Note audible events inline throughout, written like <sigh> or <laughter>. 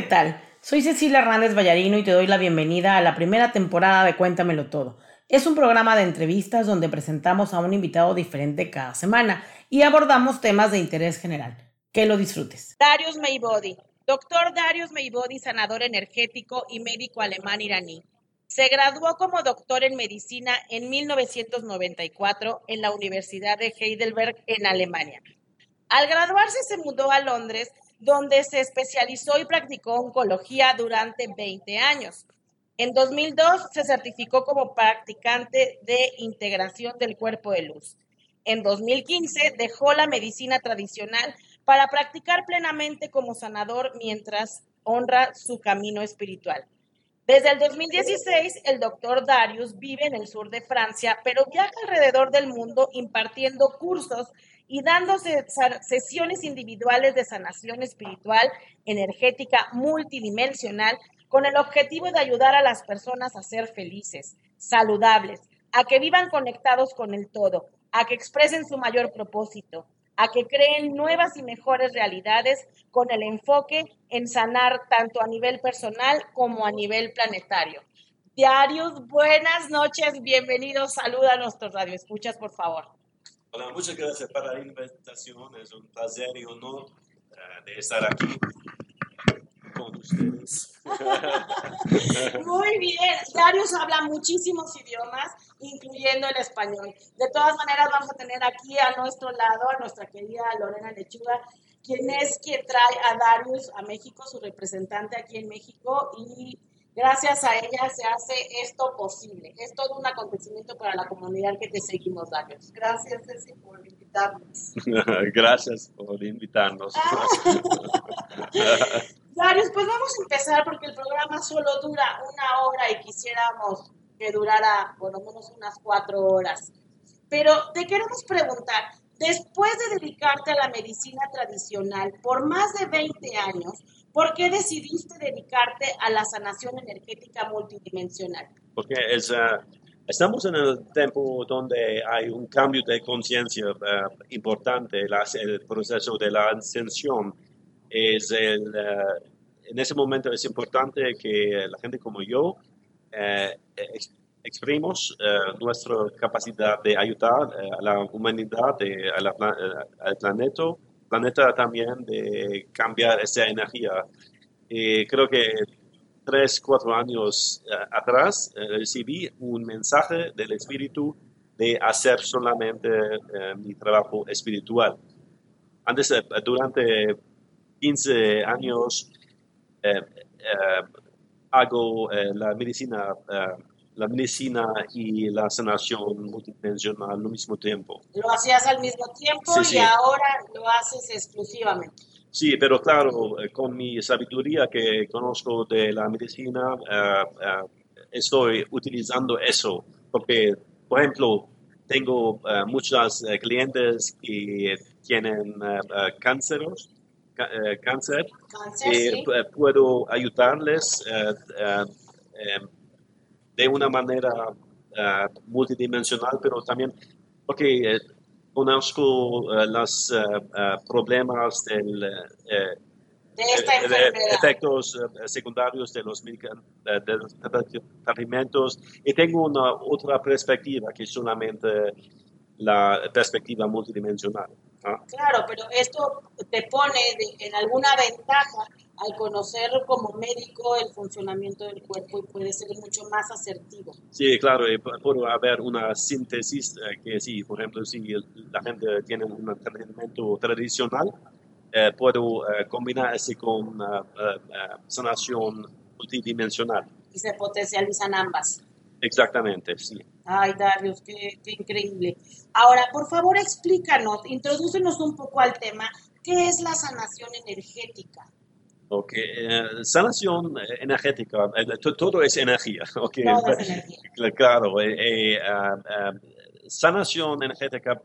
¿qué tal? Soy Cecilia Hernández Vallarino y te doy la bienvenida a la primera temporada de Cuéntamelo Todo. Es un programa de entrevistas donde presentamos a un invitado diferente cada semana y abordamos temas de interés general. Que lo disfrutes. Darius Meibodi, doctor Darius Meibodi, sanador energético y médico alemán iraní. Se graduó como doctor en medicina en 1994 en la Universidad de Heidelberg en Alemania. Al graduarse se mudó a Londres donde se especializó y practicó oncología durante 20 años. En 2002 se certificó como practicante de integración del cuerpo de luz. En 2015 dejó la medicina tradicional para practicar plenamente como sanador mientras honra su camino espiritual. Desde el 2016, el doctor Darius vive en el sur de Francia, pero viaja alrededor del mundo impartiendo cursos y dándose sesiones individuales de sanación espiritual, energética, multidimensional, con el objetivo de ayudar a las personas a ser felices, saludables, a que vivan conectados con el todo, a que expresen su mayor propósito, a que creen nuevas y mejores realidades con el enfoque en sanar tanto a nivel personal como a nivel planetario. Diarios, buenas noches, bienvenidos, saluda a nuestros radioescuchas, por favor. Hola, muchas gracias por la invitación. Es un placer y honor uh, de estar aquí con ustedes. <laughs> Muy bien. Darius habla muchísimos idiomas, incluyendo el español. De todas maneras, vamos a tener aquí a nuestro lado a nuestra querida Lorena Lechuga, quien es quien trae a Darius a México, su representante aquí en México, y Gracias a ella se hace esto posible. Es todo un acontecimiento para la comunidad que te seguimos, Darius. Gracias, Ceci, por invitarnos. <laughs> Gracias por invitarnos. <laughs> Darius, pues vamos a empezar porque el programa solo dura una hora y quisiéramos que durara por lo menos unas cuatro horas. Pero te queremos preguntar, después de dedicarte a la medicina tradicional por más de 20 años, ¿Por qué decidiste dedicarte a la sanación energética multidimensional? Porque es, uh, estamos en el tiempo donde hay un cambio de conciencia uh, importante. el proceso de la ascensión es el, uh, en ese momento es importante que la gente como yo exprimimos nuestra capacidad de ayudar a la humanidad, al planeta planeta también de cambiar esa energía. Y creo que tres, cuatro años eh, atrás eh, recibí un mensaje del Espíritu de hacer solamente eh, mi trabajo espiritual. Antes, durante 15 años, hago la medicina la medicina y la sanación multidimensional al mismo tiempo. Lo hacías al mismo tiempo y ahora lo haces exclusivamente. Sí, pero claro, eh, con mi sabiduría que conozco de la medicina, eh, eh, estoy utilizando eso, porque, por ejemplo, tengo muchas clientes que tienen cánceros, cáncer, y puedo ayudarles de una manera uh, multidimensional, pero también porque eh, conozco uh, los uh, problemas del, de efectos secundarios de los, de alimentos y tengo una otra perspectiva que solamente la perspectiva multidimensional. Claro, pero esto te pone en alguna ventaja al conocer como médico el funcionamiento del cuerpo y puede ser mucho más asertivo. Sí, claro, puede haber una síntesis eh, que sí, por ejemplo, si la gente tiene un entrenamiento tradicional, eh, puedo eh, combinar ese con sanación multidimensional. Y se potencializan ambas. Exactamente, sí. Ay, Darius, qué, qué increíble. Ahora, por favor, explícanos, introdúcenos un poco al tema, ¿qué es la sanación energética? Ok, eh, sanación energética, eh, todo es energía. <laughs> Okay. Todo es energía. <laughs> Claro, eh, sanación energética,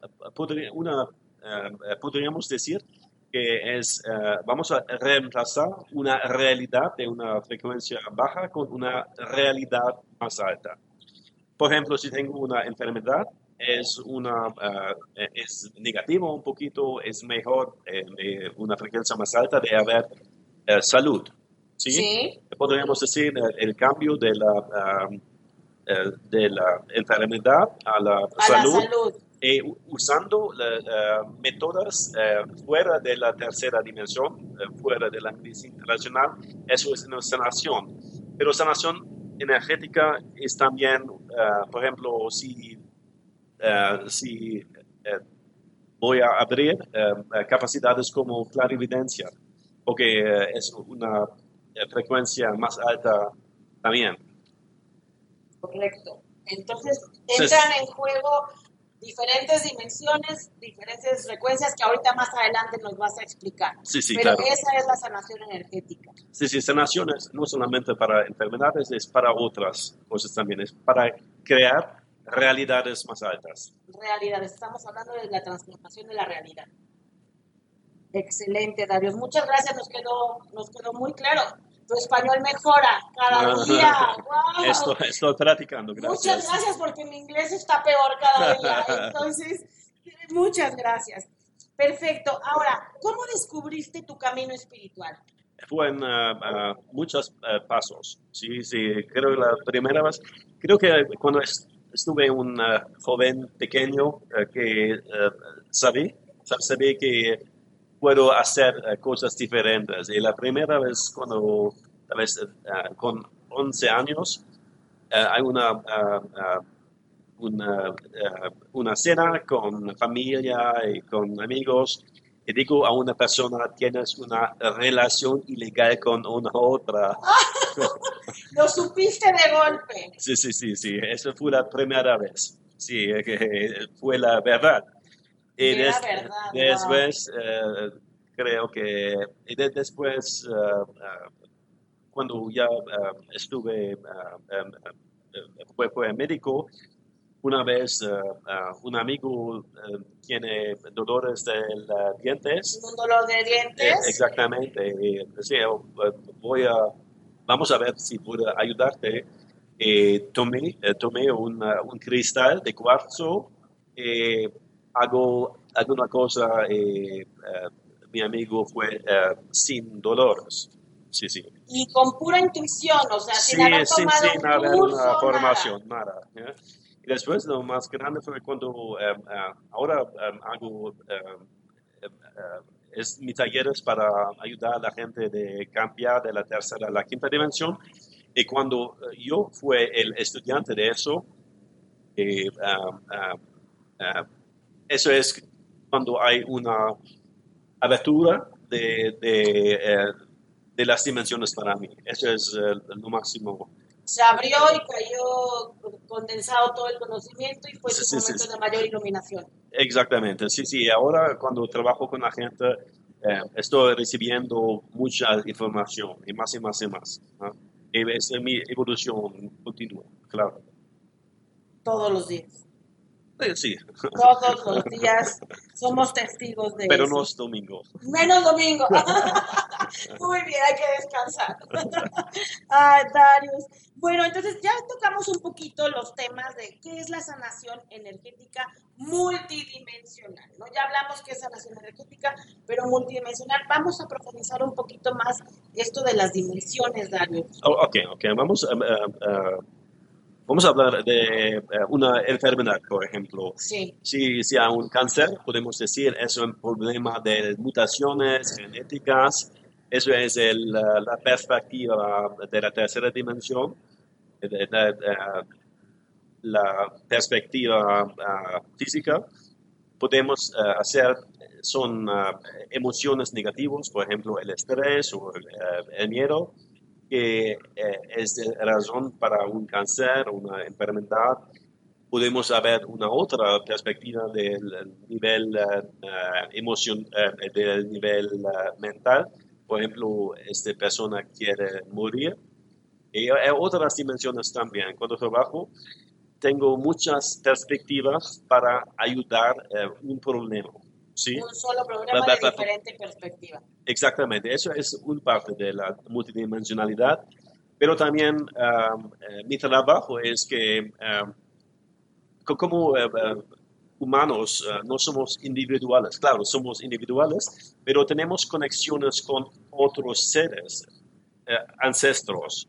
una, podríamos decir que es, vamos a reemplazar una realidad de una frecuencia baja con una realidad más alta. Por ejemplo, si tengo una enfermedad, es, una, es negativo un poquito, es mejor una frecuencia más alta de haber eh, salud. ¿sí? Sí. Podríamos decir el, el cambio de la, de la enfermedad a la A salud, la salud. eh, usando la- métodos eh, fuera de la tercera dimensión, eh, fuera de la medicina tradicional, eso es una sanación. Pero sanación energética es también, por ejemplo, si, si voy a abrir capacidades como clarividencia, porque eh, es una eh, frecuencia más alta también. Correcto. Entonces entran en juego diferentes dimensiones, diferentes frecuencias que ahorita más adelante nos vas a explicar. Sí, sí, Pero claro. esa es la sanación energética. Sí, sí, sanación es no solamente para enfermedades, es para otras cosas también, es para crear realidades más altas. Realidades. Estamos hablando de la transformación de la realidad. Excelente, Darius. Muchas gracias. Nos quedó, nos quedó muy claro. Tu español mejora cada día. <laughs> ¡Wow! Estoy, estoy practicando, Muchas gracias. gracias porque mi inglés está peor cada día. <laughs> Entonces, muchas gracias. Perfecto. Ahora, ¿cómo descubriste tu camino espiritual? Fue en ah, ah, muchos ah, pasos. Sí, sí, creo que la primera vez, creo que cuando es- estuve un ah, joven pequeño eh, que eh, sabía, sab- sabía que puedo hacer eh, cosas diferentes. Y la primera vez cuando, tal vez ah, con 11 años, eh, hay una, una, una cena con familia y con amigos. Y digo a una persona, tienes una relación ilegal con una otra. <laughs> Lo supiste de golpe. Sí, sí, sí, sí, eso fue la primera vez. Sí, que fue la verdad. Y Era des- verdad, wow. después, eh, creo que, y de- después, eh, cuando ya estuve, em, eh, fue, fue médico, una vez un amigo tiene dolores de los dientes. Un dolor de dientes. Exactamente. y decía, eh, voy a, vamos a ver si puedo ayudarte. Eh, tomé, tomé una- un cristal de cuarzo, eh, hago alguna cosa, eh, eh, mi amigo fue eh, sin dolores. Sí, sí. Y con pura intuición, o sea, Sí, sin haber sin, tomado sin haber curso, una nada. formación, nada. Y después lo más grande fue cuando eh, eh, ahora eh, hago eh, eh, es mis talleres para ayudar a la gente de cambiar de la tercera a la quinta dimensión. Y cuando yo fui el estudiante de eso, eh, ah, eso es cuando hay una abertura de, de, eh, de las dimensiones para mí. Eso es eh, lo máximo. Se abrió y cayó condensado todo el conocimiento y fue Sí, tu sí, momento sí. de mayor iluminación. Exactamente, sí, sí. Ahora cuando trabajo con la gente, eh, estoy recibiendo mucha información y más y más y más. ¿no? Es mi evolución continua, claro. Todos los días. Sí, Todos los días somos testigos de pero eso. no es domingo. Menos domingo. <laughs> Muy bien, hay que descansar. Ay, <laughs> Darius. Bueno, entonces ya tocamos un poquito los temas de qué es la sanación energética multidimensional, ¿no? Ya hablamos qué es sanación energética, pero multidimensional. Vamos a profundizar un poquito más esto de las dimensiones, Darius. Oh, ok, ok, vamos a- vamos a hablar de eh, una enfermedad, por ejemplo. Sí, Si, si hay un cáncer, podemos decir es un problema de mutaciones genéticas. Eso es el, la la perspectiva de la tercera dimensión. de- de- de- la perspectiva física. Podemos hacer, son emociones negativas, por ejemplo, el estrés o el, eh, el miedo, que eh, es de razón para un cáncer, una enfermedad podemos ver una otra perspectiva del nivel eh, del nivel mental. Por ejemplo, esta persona quiere morir. Y hay otras dimensiones también. Cuando trabajo, tengo muchas perspectivas para ayudar eh, un problema. ¿Sí? un solo programa Va, va, de diferente perspectiva. Exactamente, eso es una parte de la multidimensionalidad, pero también um, eh, mi trabajo es que um, co- como eh, eh, humanos eh, no somos individuales, claro, somos individuales, pero tenemos conexiones con otros seres. ancestros,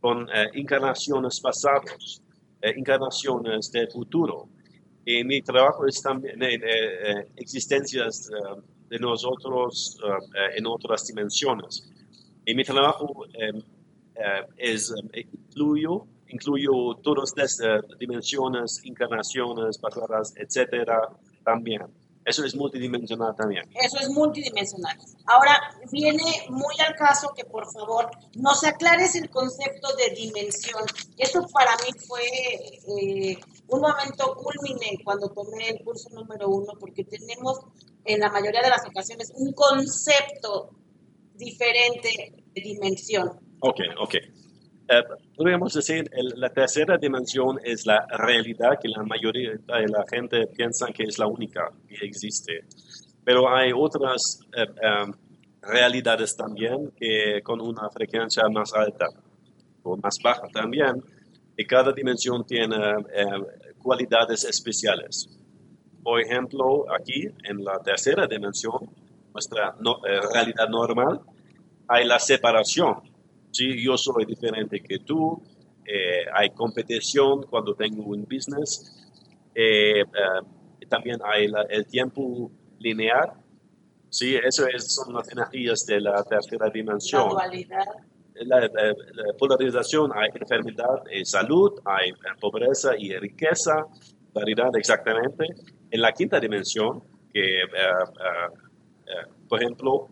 con encarnaciones pasadas, encarnaciones del futuro. Y mi trabajo es también existencias de nosotros en otras dimensiones. Y mi trabajo es, incluyo incluyo todas las dimensiones, encarnaciones, pasadas, etcétera, también. Eso es multidimensional también. Eso es multidimensional. Ahora, viene muy al caso que por favor nos aclares el concepto de dimensión. Esto para mí fue eh, un momento culmine cuando tomé el curso número uno, porque tenemos en la mayoría de las ocasiones un concepto diferente de dimensión. Ok, ok. Eh, podríamos decir, la tercera dimensión es la realidad que la mayoría de la gente piensa que es la única que existe. Pero hay otras eh, em, realidades también que con una frecuencia más alta o más baja también. Y cada dimensión tiene em, cualidades especiales. Por ejemplo, aquí en la tercera dimensión, nuestra eh, realidad normal, hay la separación ¿sí? Yo soy diferente que tú, eh, hay competición cuando tengo un business, eh, eh, también hay el tiempo lineal, ¿sí? Eso es, son las energías de la tercera dimensión. La, polarización, hay enfermedad y salud, hay pobreza y riqueza, variedad exactamente. En la quinta dimensión, que por ejemplo,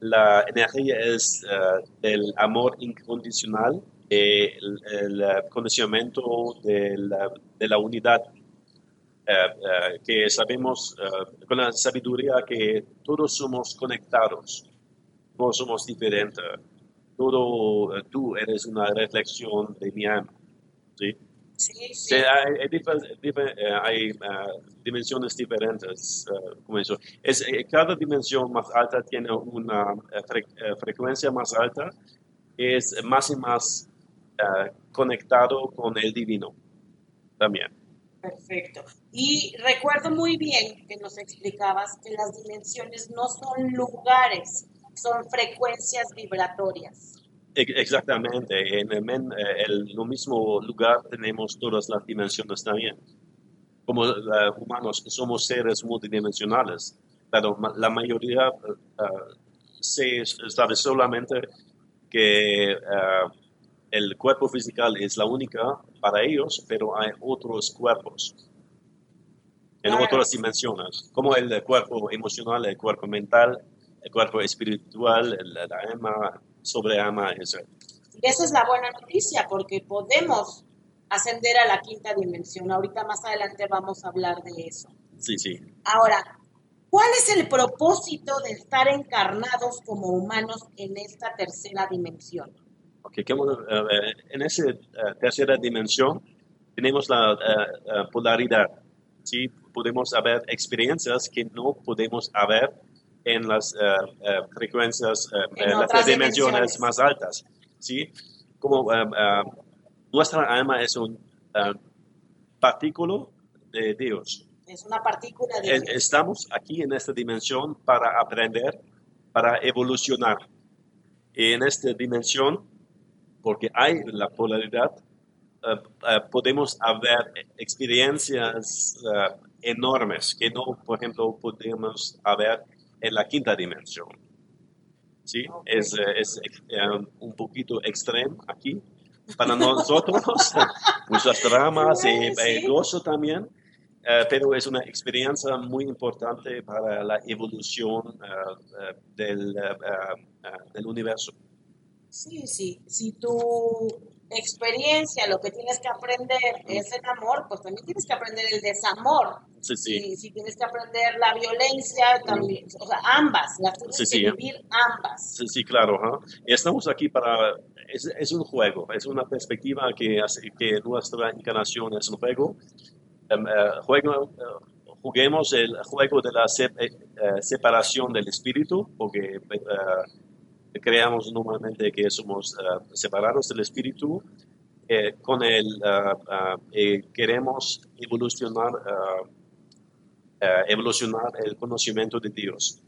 la energía es uh, el amor incondicional, el, el, conocimiento de la, de la unidad, uh, uh, que sabemos con la sabiduría que todos somos conectados, todos somos diferentes, todo tú eres una reflexión de mi alma. ¿sí? Sí, sí. hay, hay, uh, dimensiones diferentes, uh, como eso. Es, eh, cada dimensión más alta tiene una eh, fre eh, frecuencia más alta, es más y más uh, conectado con el divino también. Perfecto. Y recuerdo muy bien que nos explicabas que las dimensiones no son lugares, son frecuencias vibratorias. Exactamente, en el, mismo lugar tenemos todas las dimensiones también. Como uh, humanos somos seres multidimensionales, pero la mayoría uh, se sabe solamente que uh, el cuerpo físico es la única para ellos, pero hay otros cuerpos en otras dimensiones, como el cuerpo emocional, el cuerpo mental, el cuerpo espiritual, el, la alma, sobre ama eso. Y esa es la buena noticia, porque podemos ascender a la quinta dimensión. Ahorita más adelante vamos a hablar de eso. Sí, sí. Ahora, ¿cuál es el propósito de estar encarnados como humanos en esta tercera dimensión? Okay, en esa eh, tercera dimensión tenemos la eh, polaridad. ¿sí? Podemos haber experiencias que no podemos haber en las eh, eh, frecuencias, eh, en las dimensiones, más altas. ¿sí? Como nuestra alma es un partículo de Dios. Es una partícula de Dios. Estamos aquí en esta dimensión para aprender, para evolucionar. Y en esta dimensión, porque hay la polaridad, podemos haber experiencias enormes que no, por ejemplo, podemos haber en la quinta dimensión. ¿Sí? Es, eh, es eh, un poquito extremo aquí para nosotros, <laughs> muchas dramas y el gozo también, eh, pero es una experiencia muy importante para la evolución del, del universo. Sí, sí, si tú experiencia, lo que tienes que aprender es el amor, pues también tienes que aprender el desamor. Sí, sí. si tienes que aprender la violencia, también, o sea, ambas, las tienes que vivir ambas. Sí, sí, claro. Y estamos aquí para, es, es, un juego, es una perspectiva que hace que nuestra encarnación es un juego. Um, juego uh, juguemos el juego de la uh, separación del espíritu, porque creamos normalmente que somos uh, separados del espíritu, eh, con el uh, eh, queremos evolucionar, evolucionar el conocimiento de Dios.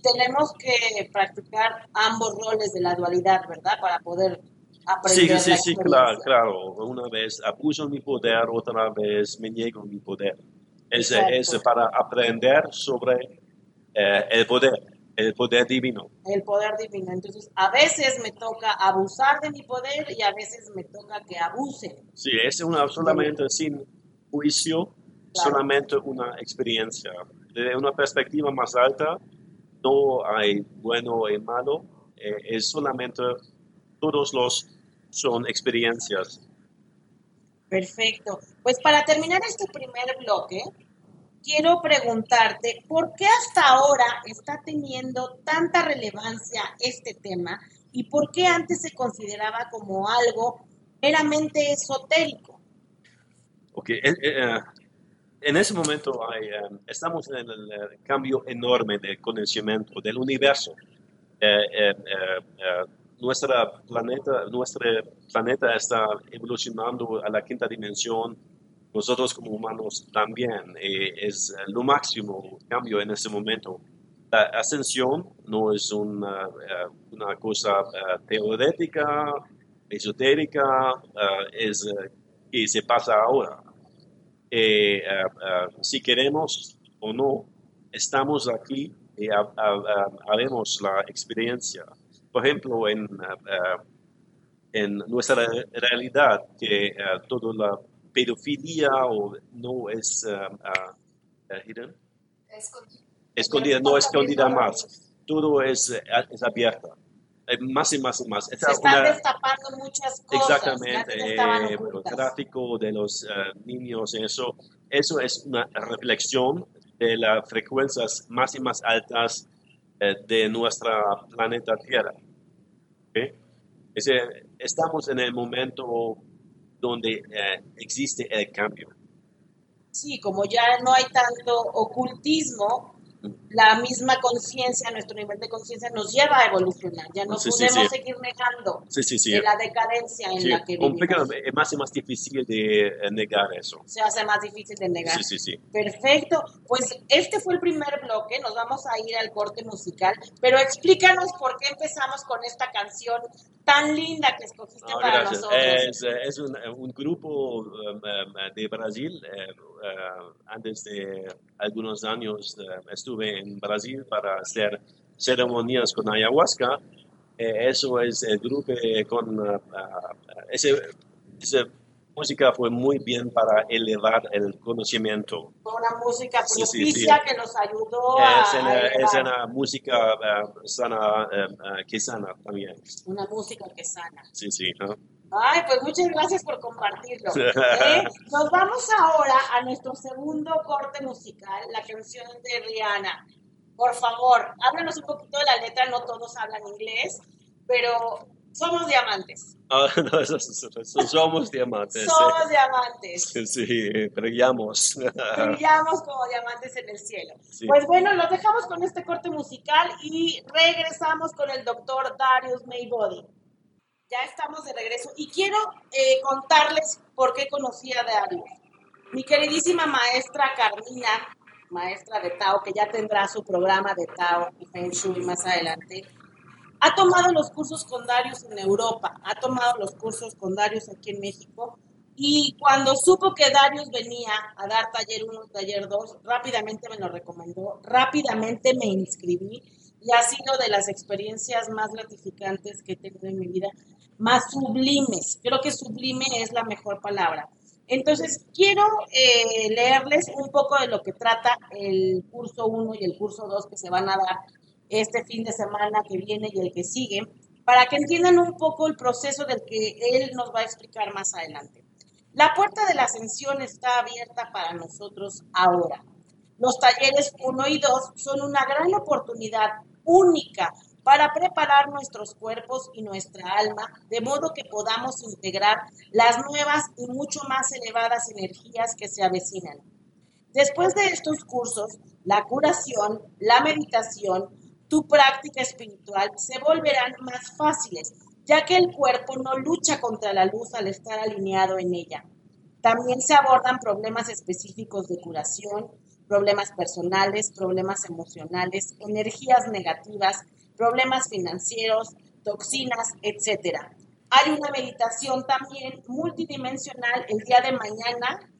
tenemos que practicar ambos roles de la dualidad, ¿verdad? Para poder aprender. Sí, sí, sí, claro, claro. Una vez abuso mi poder, otra vez me niego mi poder. Es, es para aprender sobre eh, el poder, el poder divino. El poder divino. Entonces, a veces me toca abusar de mi poder y a veces me toca que abuse. Sí, es una, solamente sin juicio, solamente una experiencia. Desde una perspectiva más alta, no hay bueno y malo, eh, es solamente todos los son experiencias. Perfecto. Pues para terminar este primer bloque, quiero preguntarte, ¿por qué hasta ahora está teniendo tanta relevancia este tema y por qué antes se consideraba como algo meramente esotérico? Ok, eh, eh, en ese momento hay, eh, estamos en el cambio enorme del conocimiento del universo. nuestra planeta, nuestro planeta está evolucionando a la quinta dimensión nosotros como humanos también. Eh, es lo máximo cambio en ese momento. La ascensión no es una, eh, cosa uh, teorética, esotérica, es que se pasa ahora. si queremos o no, estamos aquí y haremos la experiencia. Por ejemplo, en, en nuestra realidad, que todo la pedofilia o no es uh, uh, hidden? Escondida. Escondida, no escondida más. Todo es, es abierta. Más y más y más. Se están destapando muchas cosas. Exactamente. Eh, el tráfico de los uh, niños, eso, eso es una reflexión de las frecuencias más y más altas eh, de nuestra planeta Tierra. ¿Okay? estamos en el momento donde eh, existe el cambio. Sí, como ya no hay tanto ocultismo, la misma conciencia, nuestro nivel de conciencia nos lleva a evolucionar. Ya no podemos seguir negando de la decadencia en la que vivimos. Es más y más difícil de eh, negar eso. Se hace más difícil de negar. Sí, sí, sí. Perfecto. Pues este fue el primer bloque. Nos vamos a ir al corte musical. Pero explícanos por qué empezamos con esta canción tan linda que escogiste ah, para nosotros. Es, es un, un, grupo um, um, de Brasil. Eh, uh, antes de algunos años uh, estuve en Brasil para hacer ceremonias con ayahuasca. Eh, eso es el grupo con ese, ese música fue muy bien para elevar el conocimiento. Una música propicia que nos ayudó a, es una, Es una música uh, sana, uh, que sana también. Una música que sana. Sí, sí. Ay, pues muchas gracias por compartirlo. ¿eh? Nos vamos ahora a nuestro segundo corte musical, la canción de Rihanna. Por favor, háblanos un poquito de la letra, no todos hablan inglés, pero somos diamantes. Ah, <laughs> no, eso, somos diamantes. somos diamantes. Sí, brillamos. <laughs> brillamos como diamantes en el cielo. Pues bueno, los dejamos con este corte musical y regresamos con el doctor Darius Maybody. Ya estamos de regreso. Y quiero eh, contarles por qué conocí a Darius. Mi queridísima maestra Carmina, maestra de Tao, que ya tendrá su programa de Tao y Feng Shui más adelante, ha tomado los cursos con Darius en Europa, ha tomado los cursos con Darius aquí en México. Y cuando supo que Darius venía a dar taller 1, taller 2, rápidamente me lo recomendó, rápidamente me inscribí y ha sido de las experiencias más gratificantes que he tenido en mi vida, más sublimes. Creo que sublime es la mejor palabra. Entonces, quiero eh, leerles un poco de lo que trata el curso 1 y el curso 2 que se van a dar este fin de semana que viene y el que sigue, para que entiendan un poco el proceso del que él nos va a explicar más adelante. La puerta de la ascensión está abierta para nosotros ahora. Los talleres 1 y 2 son una gran oportunidad única para preparar nuestros cuerpos y nuestra alma de modo que podamos integrar las nuevas y mucho más elevadas energías que se avecinan. Después de estos cursos, la curación, la meditación, tu práctica espiritual se volverán más fáciles, ya que el cuerpo no lucha contra la luz al estar alineado en ella. También se abordan problemas específicos de curación, problemas personales, problemas emocionales, energías negativas, problemas financieros, toxinas, etc. Hay una meditación también multidimensional el día de mañana,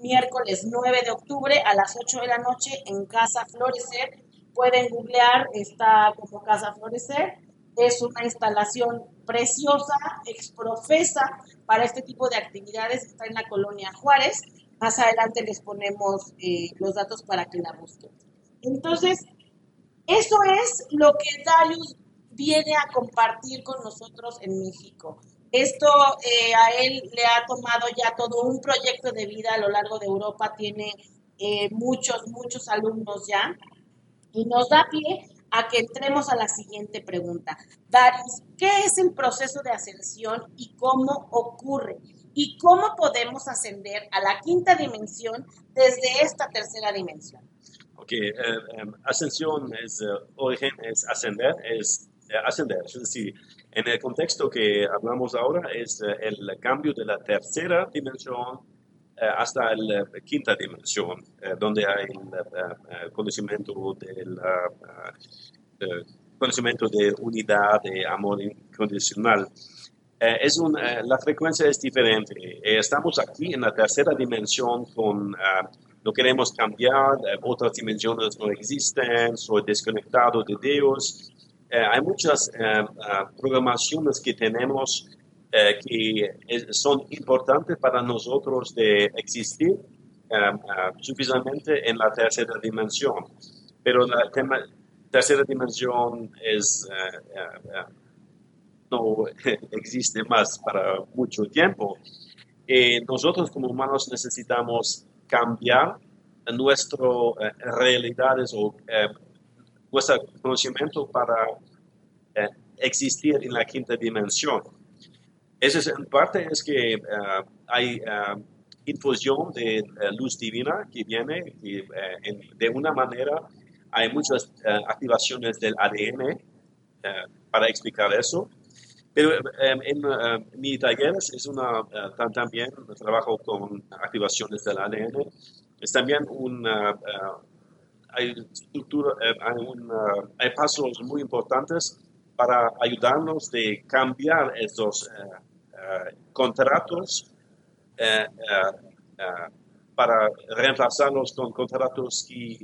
miércoles 9 de octubre a las 8 de la noche en Casa Florecer. Pueden googlear, está como Casa Florecer. Es una instalación preciosa, exprofesa para este tipo de actividades. Está en la colonia Juárez. Más adelante les ponemos eh, los datos para que la busquen. Entonces, eso es lo que Darius viene a compartir con nosotros en México. Esto eh, a él le ha tomado ya todo un proyecto de vida a lo largo de Europa, tiene eh, muchos, muchos alumnos ya, y nos da pie a que entremos a la siguiente pregunta. Darius, ¿qué es el proceso de ascensión y cómo ocurre? ¿Y cómo podemos ascender a la quinta dimensión desde esta tercera dimensión? Ok, eh, ascensión es, origen es ascender, es ascender, es decir, en el contexto que hablamos ahora es eh, el cambio de la tercera dimensión eh, hasta la quinta dimensión, eh, donde hay el conocimiento del conocimiento de unidad, de amor incondicional. es un, la frecuencia es diferente. estamos aquí en la tercera dimensión con no queremos cambiar, otras dimensiones no existen, soy desconectado de Dios, eh, hay muchas eh, eh, programaciones que tenemos que son importantes para nosotros de existir suficientemente en la tercera dimensión. Pero la tercera dimensión no <laughs> existe más para mucho tiempo. nosotros como humanos necesitamos cambiar nuestras realidades o nuestro conocimiento para eh, existir en la quinta dimensión. Eso es, en parte es que eh, hay eh, infusión de luz divina que viene y, de una manera hay muchas activaciones del ADN para explicar eso. En mi taller es una, también trabajo con activaciones del ADN. Es también un hay, estructura, eh, hay, pasos muy importantes para ayudarnos de cambiar estos eh, eh, contratos para reemplazarlos con contratos que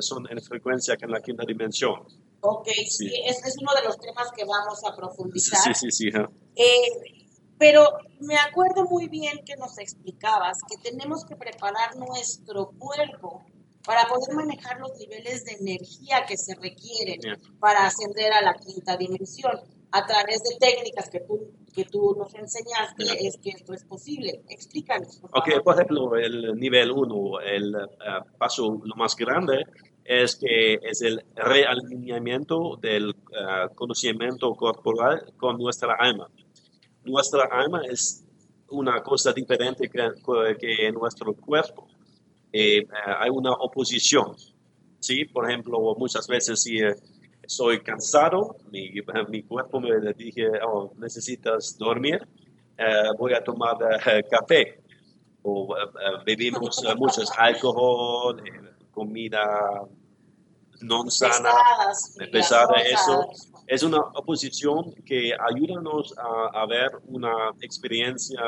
son en frecuencia que en la quinta dimensión. Ok, sí, ese es uno de los temas que vamos a profundizar. Sí, sí, sí. pero me acuerdo muy bien que nos explicabas que tenemos que preparar nuestro cuerpo para poder manejar los niveles de energía que se requieren para ascender a la quinta dimensión. A través de técnicas que tú, que tú nos enseñaste, es que esto es posible. Explícanos. Por ok, por ejemplo, el nivel 1, el eh, paso lo más grande es que es el realineamiento del eh, conocimiento corporal con nuestra alma. Nuestra alma es una cosa diferente que, que nuestro cuerpo. Eh, hay una oposición. ¿sí? Por ejemplo, muchas veces si eh, estoy cansado, mi, mi, cuerpo me dice, oh, necesitas dormir, eh, voy a tomar café. O bebimos muchos alcohol, comida no sana, pesada, eso. Es una oposición que ayúdanos a, a ver una experiencia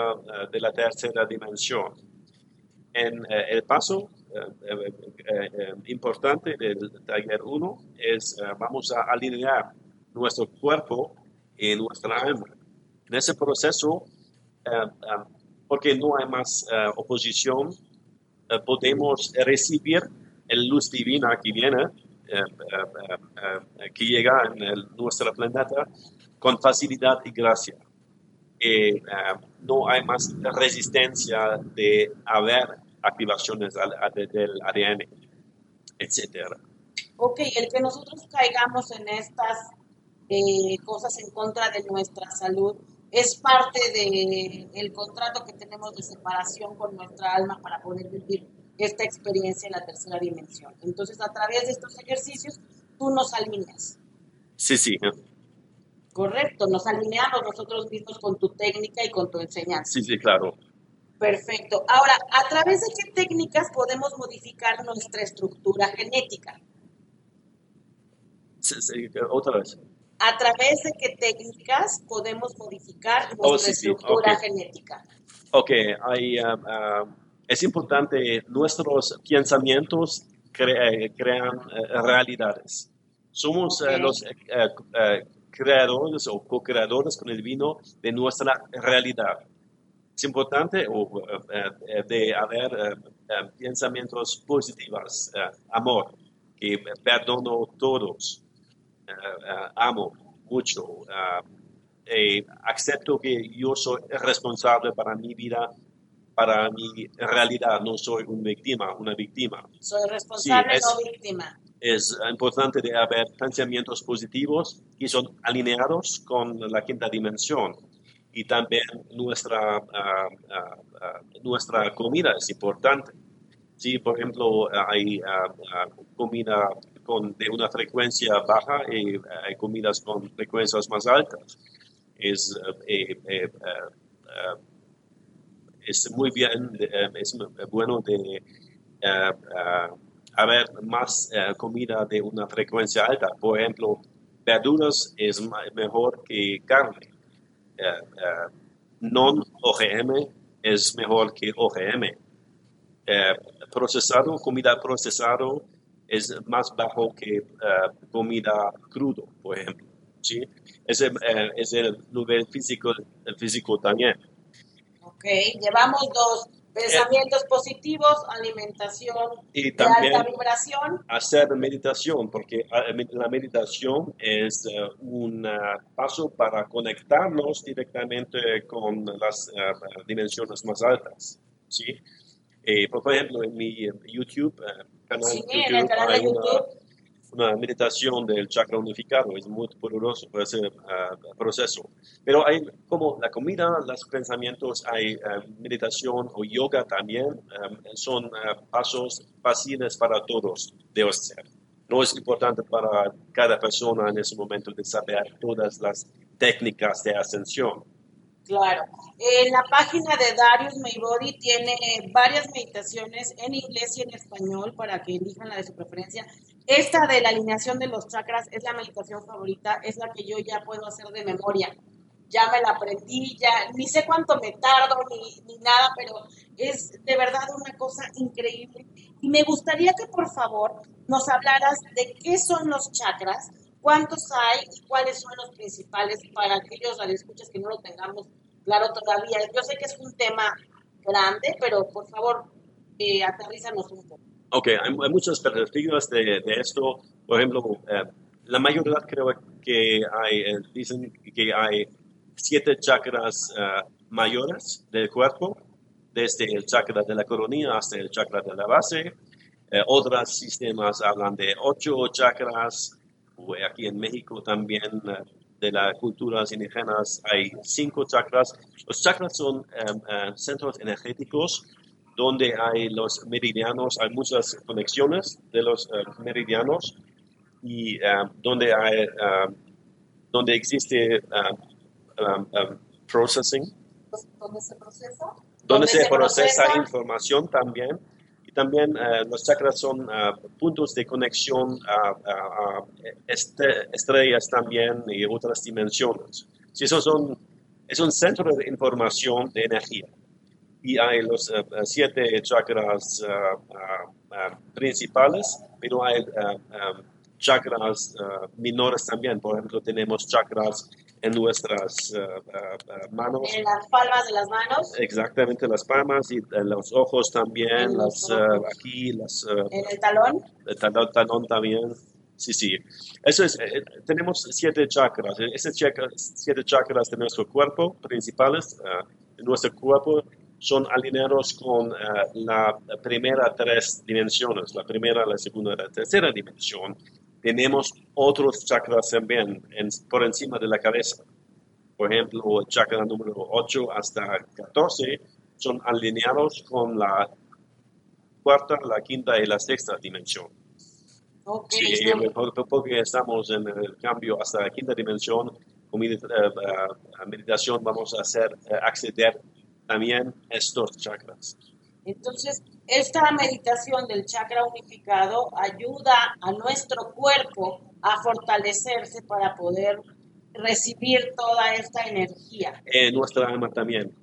de la tercera dimensión en eh, el paso eh, eh, importante del taller 1 es vamos a alinear nuestro cuerpo y nuestra alma. En ese proceso, porque no hay más oposición, podemos recibir el luz divina que viene, que llega en nuestro planeta con facilidad y gracia. Y, no hay más resistencia de haber activaciones del ADN, etcétera. Ok, el que nosotros caigamos en estas eh, cosas en contra de nuestra salud es parte del el contrato que tenemos de separación con nuestra alma para poder vivir esta experiencia en la tercera dimensión. Entonces, a través de estos ejercicios, tú nos alineas. Sí, sí. Correcto, nos alineamos nosotros mismos con tu técnica y con tu enseñanza. Sí, sí, claro. Perfecto. Ahora, ¿a través de qué técnicas podemos modificar nuestra estructura genética? Otra vez. ¿A través de qué técnicas podemos modificar nuestra Oh, sí, sí, estructura genética? Ok, hay, ah, ah, es importante, nuestros pensamientos cre- eh, crean eh, realidades. Somos eh, los creadores o co-creadores con el vino de nuestra realidad. Es importante eh, eh, de haber eh, eh, pensamientos positivos, eh, amor, que perdono todos, amo mucho, acepto que yo soy responsable para mi vida, para mi realidad, no soy una víctima, una víctima. Soy responsable, Sí, es- no víctima. Es importante de haber pensamientos positivos que son alineados con la quinta dimensión. Y también nuestra, ah, ah, ah, nuestra comida es importante. Si, por ejemplo, hay comida con, de una frecuencia baja y hay comidas con frecuencias más altas, es, eh, eh, eh, es muy bien, es bueno de haber más comida de una frecuencia alta. Por ejemplo, verduras es mejor que carne. Eh, eh, non-OGM es mejor que OGM. Eh, procesado, comida procesado es más bajo que comida crudo, por ejemplo. ¿sí? Es el nivel físico, físico también. Ok, llevamos dos. Pensamientos positivos, alimentación Y de también alta vibración. hacer meditación, porque ah, la meditación es eh, un ah, paso para conectarnos directamente con las ah, dimensiones más altas. ¿sí? Eh, por ejemplo, en mi eh, YouTube, eh, canal Sí, YouTube, en el canal de YouTube. Una meditación del chakra unificado, es muy poderoso por ese ah, proceso. Pero hay como la comida, los pensamientos, hay ah, meditación o yoga también, ah, son ah, pasos fáciles para todos de hacer. No es importante para cada persona en ese momento de saber todas las técnicas de ascensión. Claro. En la página de Darius Maybody tiene varias meditaciones en inglés y en español para que elijan la de su preferencia. Esta de la alineación de los chakras es la meditación favorita, es la que yo ya puedo hacer de memoria. Ya me la aprendí, ya ni sé cuánto me tardo ni, ni nada, pero es de verdad una cosa increíble. Y me gustaría que por favor nos hablaras de qué son los chakras, cuántos hay y cuáles son los principales para aquellos radioescuchas que no lo tengamos claro todavía. Yo sé que es un tema grande, pero por favor, eh, aterrízanos un poco. Ok, hay, hay muchas perspectivas de, de esto. Por ejemplo, eh, la mayoría creo que eh, dicen que hay siete chakras eh, mayores del cuerpo, desde el chakra de la coronilla hasta el chakra de la base. Eh, otros sistemas hablan de ocho chakras. Aquí en México también de las culturas indígenas hay cinco chakras. Los chakras son centros energéticos donde hay los meridianos, hay muchas conexiones de los eh, meridianos y eh, donde hay, eh, donde existe um, um, processing, ¿Dónde se procesa? donde ¿Dónde se se procesa procesa? información también. Y también los chakras son puntos de conexión a, este- estrellas también y otras dimensiones. Sí, esos son, es un centro de información de energía. Y hay los eh, siete chakras ah, principales, pero hay chakras menores también. Por ejemplo, tenemos chakras en nuestras manos. En las palmas de las manos, Exactamente, las palmas y eh, los ojos también, En las, ojos. aquí, las, en el talón. el talón, talón también. Sí, sí. Eso es, eh, tenemos siete chakras. Esos siete chakras de nuestro cuerpo principales, de nuestro cuerpo, son alineados con eh, la primera tres dimensiones, la primera, la segunda y la tercera dimensión. Tenemos otros chakras también en- por encima de la cabeza. Por ejemplo, el chakra número 8 hasta 14 son alineados con la cuarta, la quinta y la sexta dimensión. Ok, Sí, está- por- porque estamos en el cambio hasta la quinta dimensión, con eh, eh, meditación vamos a hacer acceder también estos chakras. Entonces, esta meditación del chakra unificado ayuda a nuestro cuerpo a fortalecerse para poder recibir toda esta energía. En nuestra alma también.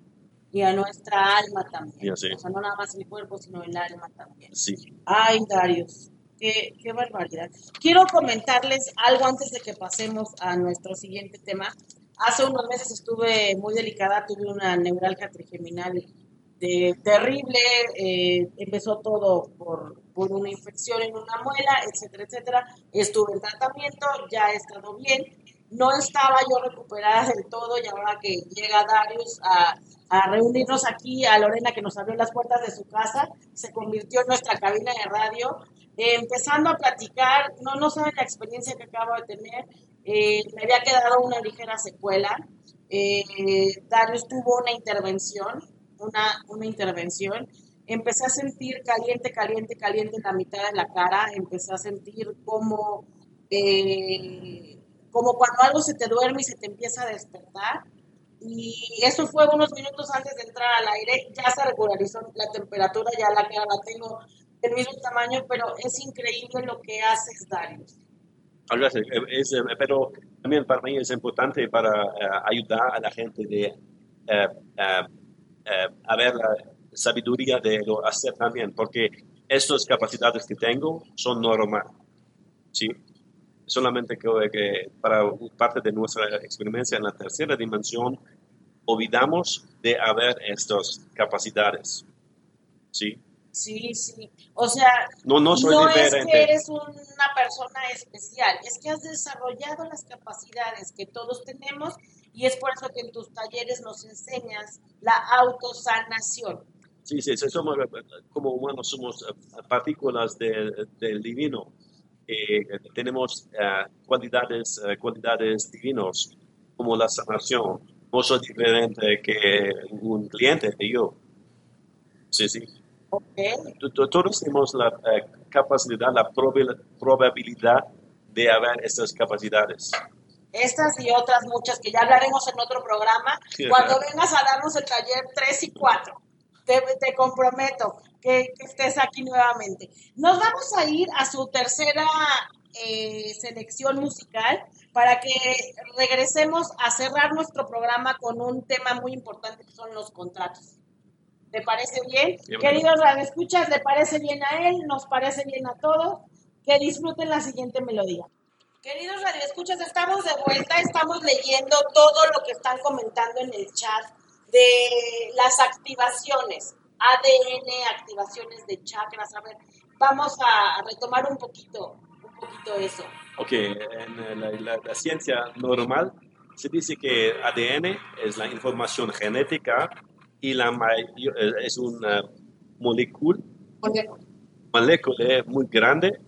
Y a nuestra alma también. Sé. O sea, no nada más el cuerpo, sino el alma también. Sí. Ay, Darius, qué, qué barbaridad. Quiero comentarles algo antes de que pasemos a nuestro siguiente tema. Hace unos meses estuve muy delicada, tuve una neuralgia trigeminal de, terrible, eh, empezó todo por, por una infección en una muela, etcétera, etcétera. Estuve en tratamiento, ya he estado bien. No estaba yo recuperada del todo y ahora que llega Darius a, a reunirnos aquí, a Lorena que nos abrió las puertas de su casa, se convirtió en nuestra cabina de radio, eh, empezando a platicar, no, no saben la experiencia que acabo de tener, eh, había quedado una ligera secuela, eh, Darius tuvo una intervención, una, una intervención, empecé a sentir caliente, caliente, caliente en la mitad de la cara, empecé a sentir como, eh, como cuando algo se te duerme y se te empieza a despertar. Y eso fue unos minutos antes de entrar al aire, ya se regularizó la temperatura, ya la cara la tengo del mismo tamaño, pero es increíble lo que haces, Darius. Es, eh, pero también para mí es importante para eh, ayudar a la gente de eh, eh, eh, a ver la sabiduría de lo hacer también, porque estas capacidades que tengo son normales. ¿sí? Solamente que, que para parte de nuestra experiencia en la tercera dimensión, olvidamos de haber estas capacidades. ¿sí? Sí, sí. O sea, No, no soy no es que eres una persona especial, es que has desarrollado las capacidades que todos tenemos y es por eso que en tus talleres nos enseñas la autosanación. Sí, sí, somos, como humanos somos eh, partículas de- del divino. Eh, tenemos eh, cualidades, eh, cualidades divinos, como la sanación. No soy diferente que un cliente de yo. Sí, sí. ¿Ok? T- t- Todos tenemos la eh, capacidad, la probabil- probabilidad de haber estas capacidades. Estas y otras muchas que ya hablaremos en otro programa. Cuando vengas a darnos el taller 3 y 4, te, te comprometo que, que estés aquí nuevamente. Nos vamos a ir a su tercera eh, selección musical para que regresemos a cerrar nuestro programa con un tema muy importante que son los contratos. ¿Te parece bien? Bueno. Queridos radioescuchas, ¿le parece bien a él? ¿Nos parece bien a todos? Que disfruten la siguiente melodía. Queridos radioescuchas, estamos de vuelta, estamos leyendo todo lo que están comentando en el chat de las activaciones, ADN, activaciones de chakras. A ver, vamos a, a retomar un poquito, un poquito eso. Ok, en la, la- la ciencia normal se dice que ADN es la información genética y la mayo- es una molécula, molécula muy grande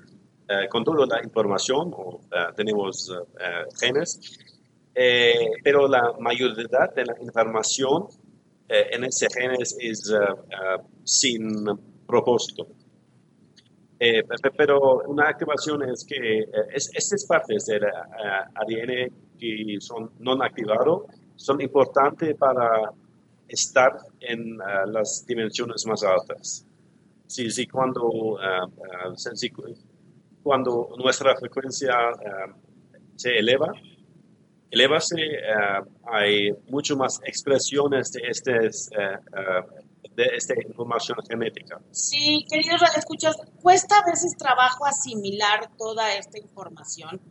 eh, con toda la información, o, eh, tenemos eh, eh, genes, eh, pero la mayoría de la información eh, en ese genes es eh, eh, sin propósito. Eh, pe- pe- pero una activación es que eh, es, estas partes del eh, ADN que son no activados son importantes para estar en eh, las dimensiones más altas. Sí, sí, cuando, sí, cuando nuestra frecuencia se eleva, elevase, hay mucho más expresiones de, estes, de esta información genética. Sí, queridos radioescuchas, cuesta a veces trabajo asimilar toda esta información.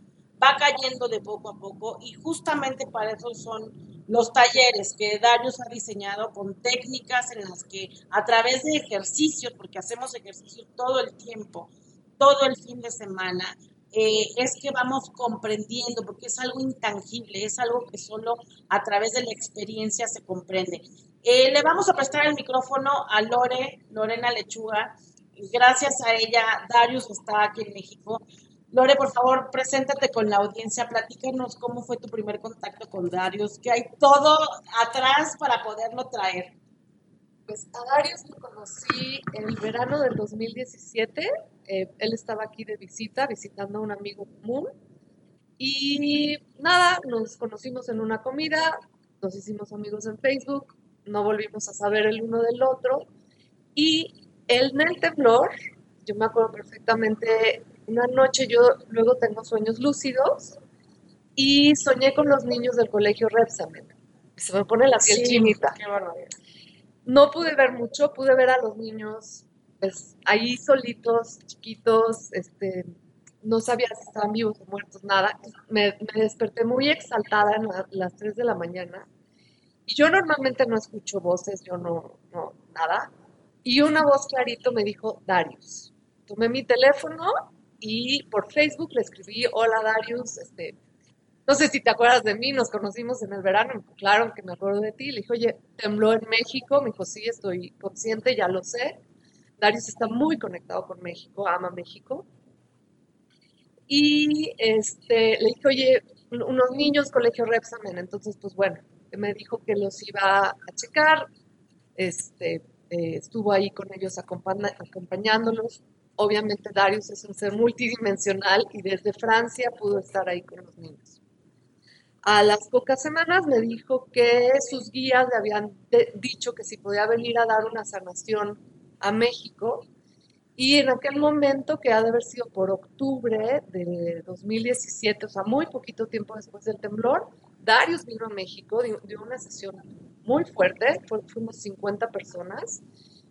Va cayendo de poco a poco y justamente para eso son los talleres que Darius ha diseñado con técnicas en las que a través de ejercicios, porque hacemos ejercicios todo el tiempo, todo el fin de semana, eh, es que vamos comprendiendo, porque es algo intangible, es algo que solo a través de la experiencia se comprende. Eh, le vamos a prestar el micrófono a Lore, Lorena Lechuga. Gracias a ella, Darius está aquí en México. Lore, por favor, preséntate con la audiencia, platícanos cómo fue tu primer contacto con Darius, que hay todo atrás para poderlo traer. Pues a Darius lo conocí en el verano del 2017. eh, él estaba aquí de visita, visitando a un amigo común. Y nada, nos conocimos en una comida, nos hicimos amigos en Facebook no volvimos a saber el uno del otro. Y el, en el temblor, yo me acuerdo perfectamente, una noche yo luego tengo sueños lúcidos y soñé con los niños del colegio Repsamen. Se me pone la piel chinita. Qué. No pude ver mucho, pude ver a los niños pues, ahí solitos, chiquitos, este, no sabía si estaban vivos o muertos, nada. Me, me desperté muy exaltada a la, las 3 de la mañana. Y yo normalmente no escucho voces, yo no, no, nada. Y una voz clarito me dijo, Darius. Tomé mi teléfono y por Facebook le escribí, hola Darius, este, no sé si te acuerdas de mí, nos conocimos en el verano, claro que me acuerdo de ti. Le dije, oye, tembló en México, me dijo, sí, estoy consciente, ya lo sé. Darius está muy conectado con México, ama México. Y este, le dije, oye, unos niños, colegio Repsamen, entonces, pues bueno, me dijo que los iba a checar, este, eh, estuvo ahí con ellos acompañándolos. Obviamente Darius es un ser multidimensional y desde Francia pudo estar ahí con los niños. A las pocas semanas me dijo que sus guías le habían dicho que si podía venir a dar una sanación a México. Y en aquel momento, que ha de haber sido por octubre de 2017, o sea, muy poquito tiempo después del temblor, Darius vino a México, dio una sesión muy fuerte, fuimos 50 personas.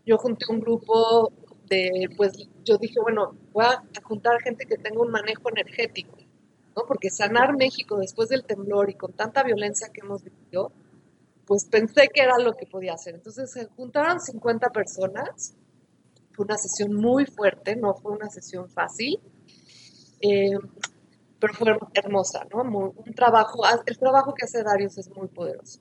Yo junté un grupo de, pues yo dije, bueno, voy a juntar gente que tenga un manejo energético, ¿no? Porque sanar México después del temblor y con tanta violencia que hemos vivido, pues pensé que era lo que podía hacer. Entonces se juntaron 50 personas, fue una sesión muy fuerte, no fue una sesión fácil. Eh, pero fue hermosa, ¿no? Muy, un trabajo, el trabajo que hace Darius es muy poderoso.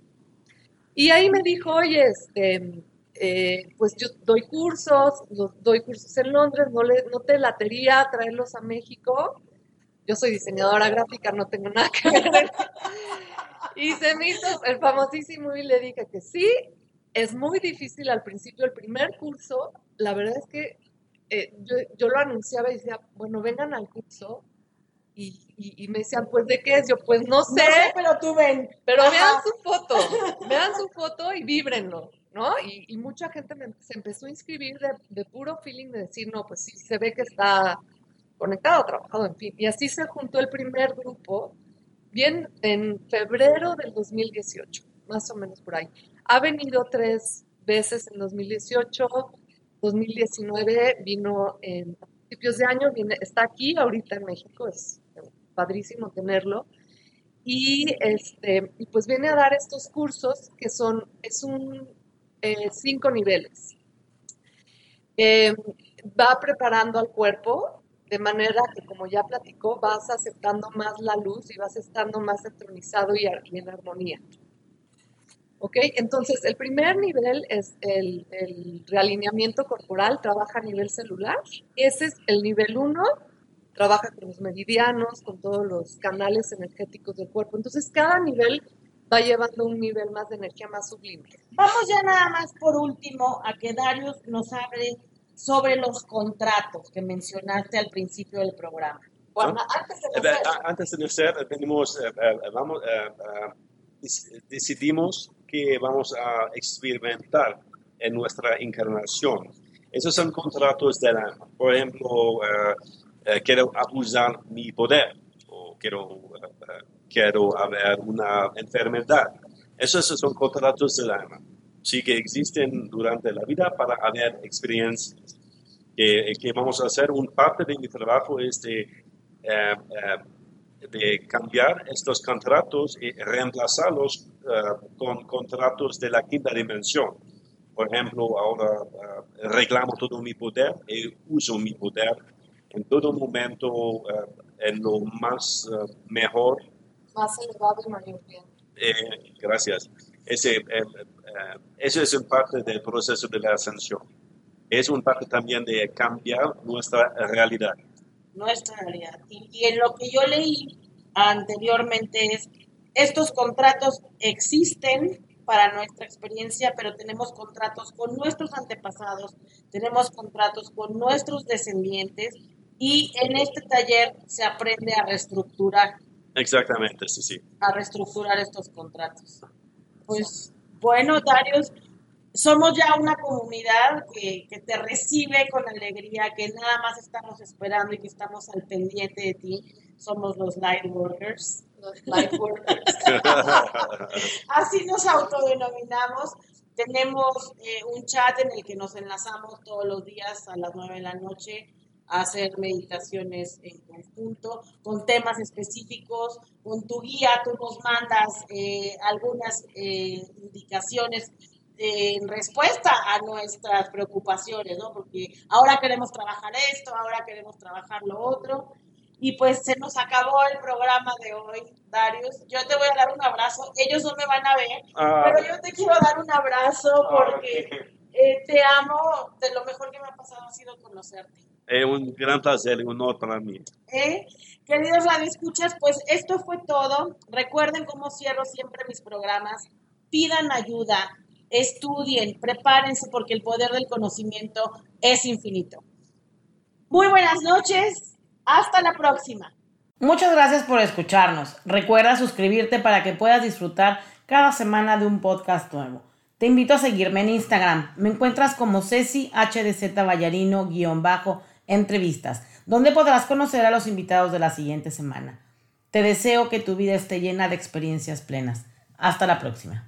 Y ahí me dijo, oye, este, eh, pues yo doy cursos, doy cursos en Londres, no, le, no te latería traerlos a México. Yo soy diseñadora gráfica, no tengo nada que ver. y se me hizo el famosísimo y le dije que sí, es muy difícil al principio, el primer curso, la verdad es que eh, yo, yo, lo anunciaba y decía, bueno, vengan al curso, y, y, y, me decían, pues, ¿de qué es? Yo, pues, no sé. No sé pero tú ven. Pero Ajá. vean su foto, vean su foto y víbrenlo, ¿no? Y, mucha gente se empezó a inscribir de, puro feeling de decir, no, pues sí, se ve que está conectado, trabajado, en fin. Y así se juntó el primer grupo, bien en febrero del 2018, más o menos por ahí. Ha venido tres veces en 2018, 2019 vino en principios de año, viene, está aquí ahorita en México, es padrísimo tenerlo. Y, este, pues viene a dar estos cursos que son, es un eh, cinco niveles. Eh, va preparando al cuerpo de manera que, como ya platicó, vas aceptando más la luz y vas estando más entronizado y, en armonía. ¿Ok? Entonces, el primer nivel es el, el, realineamiento corporal, trabaja a nivel celular. Ese es el nivel 1, trabaja con los meridianos, con todos los canales energéticos del cuerpo. Entonces, cada nivel va llevando un nivel más de energía más sublime. Vamos ya nada más por último a que Darius nos hable sobre los contratos que mencionaste al principio del programa. Bueno, ¿No? antes de nacer, antes de nacer tenemos, eh, eh, vamos, eh, decidimos que vamos a experimentar en nuestra encarnación. Esos son contratos del alma. Por ejemplo, uh, quiero abusar mi poder quiero, uh, quiero haber una enfermedad. Esos son contratos del alma. Sí que existen durante la vida para haber experiencias. Que, que vamos a hacer, un parte de mi trabajo es de de cambiar estos contratos y reemplazarlos con contratos de la quinta dimensión. Por ejemplo, ahora reclamo todo mi poder y uso mi poder en todo momento en lo más mejor. Más elevado y mayor bien. Eh, gracias. Ese, eh, eh, eso es un parte del proceso de la ascensión. Es un parte también de cambiar nuestra realidad nuestra realidad. Y, y, en lo que yo leí anteriormente es, estos contratos existen para nuestra experiencia, pero tenemos contratos con nuestros antepasados, tenemos contratos con nuestros descendientes y en este taller se aprende a reestructurar. Exactamente, sí, sí. A reestructurar estos contratos. Pues Bueno, Darius, somos ya una comunidad que, que, te recibe con alegría, que nada más estamos esperando y que estamos al pendiente de ti. Somos los light workers. Los light workers. <laughs> Así nos autodenominamos. Tenemos eh, un chat en el que nos enlazamos todos los días a las 9 de la noche a hacer meditaciones en conjunto con temas específicos. Con tu guía tú nos mandas eh, algunas eh, indicaciones en respuesta a nuestras preocupaciones, ¿no? Porque ahora queremos trabajar esto, ahora queremos trabajar lo otro. Y pues se nos acabó el programa de hoy, Darius. Yo te voy a dar un abrazo. Ellos no me van a ver, ah. pero yo te quiero dar un abrazo ah, porque eh, te amo. De lo mejor que me ha pasado ha sido conocerte. Es un gran placer, un honor para mí. ¿Eh? Queridos radioescuchas, pues esto fue todo. Recuerden cómo cierro siempre mis programas. Pidan ayuda, estudien, prepárense porque el poder del conocimiento es infinito. Muy buenas noches, hasta la próxima. Muchas gracias por escucharnos. Recuerda suscribirte para que puedas disfrutar cada semana de un podcast nuevo. Te invito a seguirme en Instagram. Me encuentras como Ceci HDZ Ballarino-entrevistas, donde podrás conocer a los invitados de la siguiente semana. Te deseo que tu vida esté llena de experiencias plenas. Hasta la próxima.